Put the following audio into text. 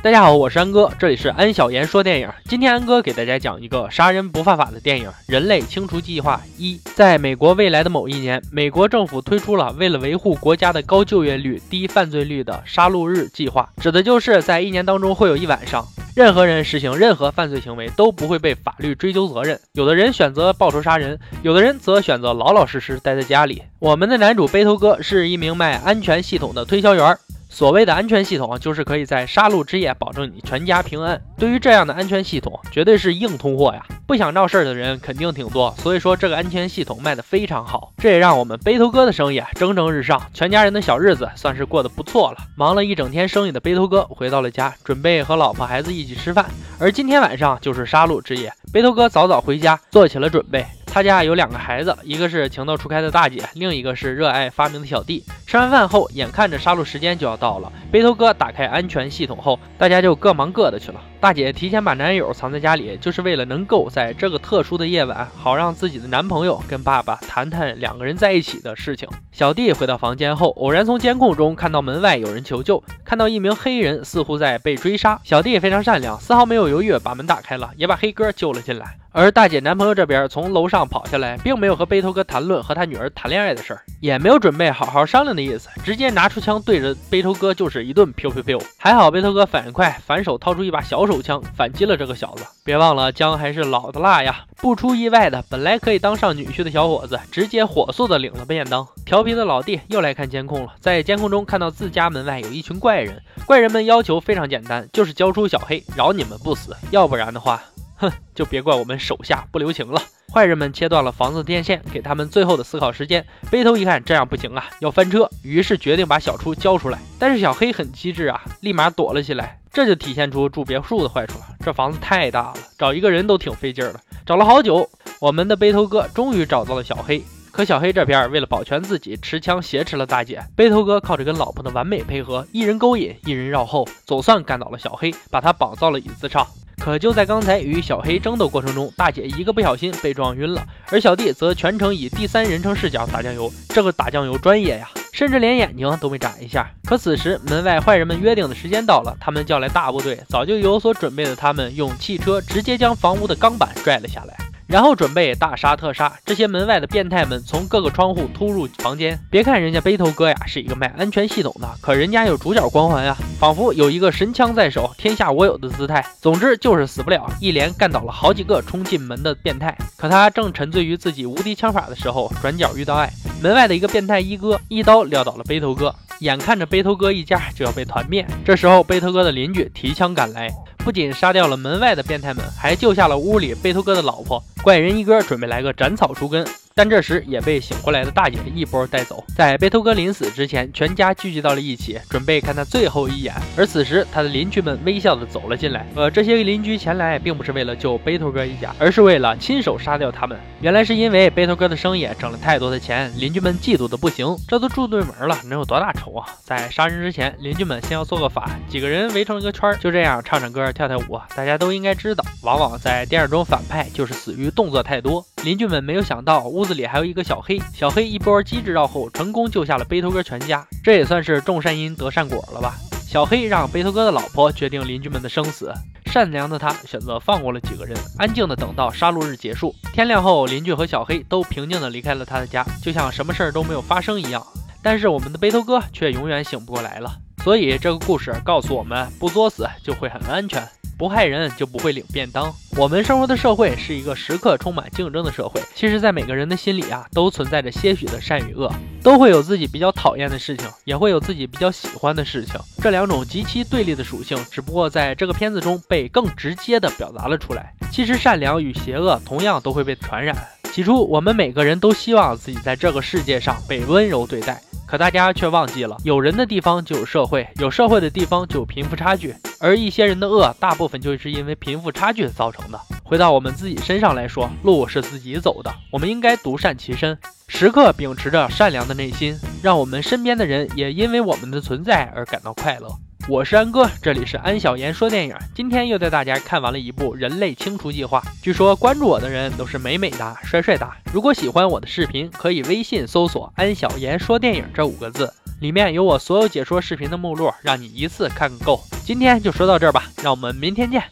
大家好，我是安哥，这里是安小言说电影。今天安哥给大家讲一个杀人不犯法的电影《人类清除计划一》。在美国未来的某一年，美国政府推出了为了维护国家的高就业率、低犯罪率的杀戮日计划，指的就是在一年当中会有一晚上，任何人实行任何犯罪行为都不会被法律追究责任。有的人选择报仇杀人，有的人则选择老老实实待在家里。我们的男主背头哥是一名卖安全系统的推销员。所谓的安全系统，就是可以在杀戮之夜保证你全家平安。对于这样的安全系统，绝对是硬通货呀！不想闹事儿的人肯定挺多，所以说这个安全系统卖的非常好。这也让我们背头哥的生意蒸蒸日上，全家人的小日子算是过得不错了。忙了一整天生意的背头哥回到了家，准备和老婆孩子一起吃饭。而今天晚上就是杀戮之夜，背头哥早早回家做起了准备。他家有两个孩子，一个是情窦初开的大姐，另一个是热爱发明的小弟。吃完饭后，眼看着杀戮时间就要到了，背头哥打开安全系统后，大家就各忙各的去了。大姐提前把男友藏在家里，就是为了能够在这个特殊的夜晚，好让自己的男朋友跟爸爸谈谈两个人在一起的事情。小弟回到房间后，偶然从监控中看到门外有人求救，看到一名黑人似乎在被追杀。小弟非常善良，丝毫没有犹豫，把门打开了，也把黑哥救了进来。而大姐男朋友这边从楼上跑下来，并没有和背头哥谈论和他女儿谈恋爱的事儿，也没有准备好好商量的意思，直接拿出枪对着背头哥就是一顿飘飘飘。还好背头哥反应快，反手掏出一把小。手枪反击了这个小子，别忘了姜还是老的辣呀！不出意外的，本来可以当上女婿的小伙子，直接火速的领了便当。调皮的老弟又来看监控了，在监控中看到自家门外有一群怪人，怪人们要求非常简单，就是交出小黑，饶你们不死，要不然的话，哼，就别怪我们手下不留情了。坏人们切断了房子的电线，给他们最后的思考时间。背头一看这样不行啊，要翻车，于是决定把小初交出来。但是小黑很机智啊，立马躲了起来。这就体现出住别墅的坏处了。这房子太大了，找一个人都挺费劲儿的。找了好久，我们的背头哥终于找到了小黑。可小黑这边为了保全自己，持枪挟持了大姐。背头哥靠着跟老婆的完美配合，一人勾引，一人绕后，总算干倒了小黑，把他绑到了椅子上。可就在刚才与小黑争斗过程中，大姐一个不小心被撞晕了，而小弟则全程以第三人称视角打酱油。这个打酱油专业呀，甚至连眼睛都没眨一下。可此时门外坏人们约定的时间到了，他们叫来大部队，早就有所准备的他们用汽车直接将房屋的钢板拽了下来。然后准备大杀特杀这些门外的变态们，从各个窗户突入房间。别看人家背头哥呀是一个卖安全系统的，可人家有主角光环呀，仿佛有一个神枪在手，天下我有的姿态。总之就是死不了，一连干倒了好几个冲进门的变态。可他正沉醉于自己无敌枪法的时候，转角遇到爱，门外的一个变态一哥一刀撂倒了背头哥，眼看着背头哥一家就要被团灭。这时候背头哥的邻居提枪赶来。不仅杀掉了门外的变态们，还救下了屋里背头哥的老婆。怪人一哥准备来个斩草除根。但这时也被醒过来的大姐一波带走。在背头哥临死之前，全家聚集到了一起，准备看他最后一眼。而此时，他的邻居们微笑的走了进来。呃，这些邻居前来并不是为了救背头哥一家，而是为了亲手杀掉他们。原来是因为背头哥的生意挣了太多的钱，邻居们嫉妒的不行。这都住对门了，能有多大仇啊？在杀人之前，邻居们先要做个法，几个人围成一个圈，就这样唱唱歌、跳跳舞。大家都应该知道，往往在电影中反派就是死于动作太多。邻居们没有想到屋子里还有一个小黑，小黑一波机智绕后，成功救下了背头哥全家，这也算是种善因得善果了吧？小黑让背头哥的老婆决定邻居们的生死，善良的他选择放过了几个人，安静的等到杀戮日结束。天亮后，邻居和小黑都平静的离开了他的家，就像什么事儿都没有发生一样。但是我们的背头哥却永远醒不过来了。所以这个故事告诉我们，不作死就会很安全。不害人就不会领便当。我们生活的社会是一个时刻充满竞争的社会。其实，在每个人的心里啊，都存在着些许的善与恶，都会有自己比较讨厌的事情，也会有自己比较喜欢的事情。这两种极其对立的属性，只不过在这个片子中被更直接的表达了出来。其实，善良与邪恶同样都会被传染。起初，我们每个人都希望自己在这个世界上被温柔对待。可大家却忘记了，有人的地方就有社会，有社会的地方就有贫富差距，而一些人的恶，大部分就是因为贫富差距造成的。回到我们自己身上来说，路是自己走的，我们应该独善其身，时刻秉持着善良的内心，让我们身边的人也因为我们的存在而感到快乐。我是安哥，这里是安小言说电影。今天又带大家看完了一部《人类清除计划》。据说关注我的人都是美美哒、帅帅哒。如果喜欢我的视频，可以微信搜索“安小言说电影”这五个字。里面有我所有解说视频的目录，让你一次看个够。今天就说到这儿吧，让我们明天见。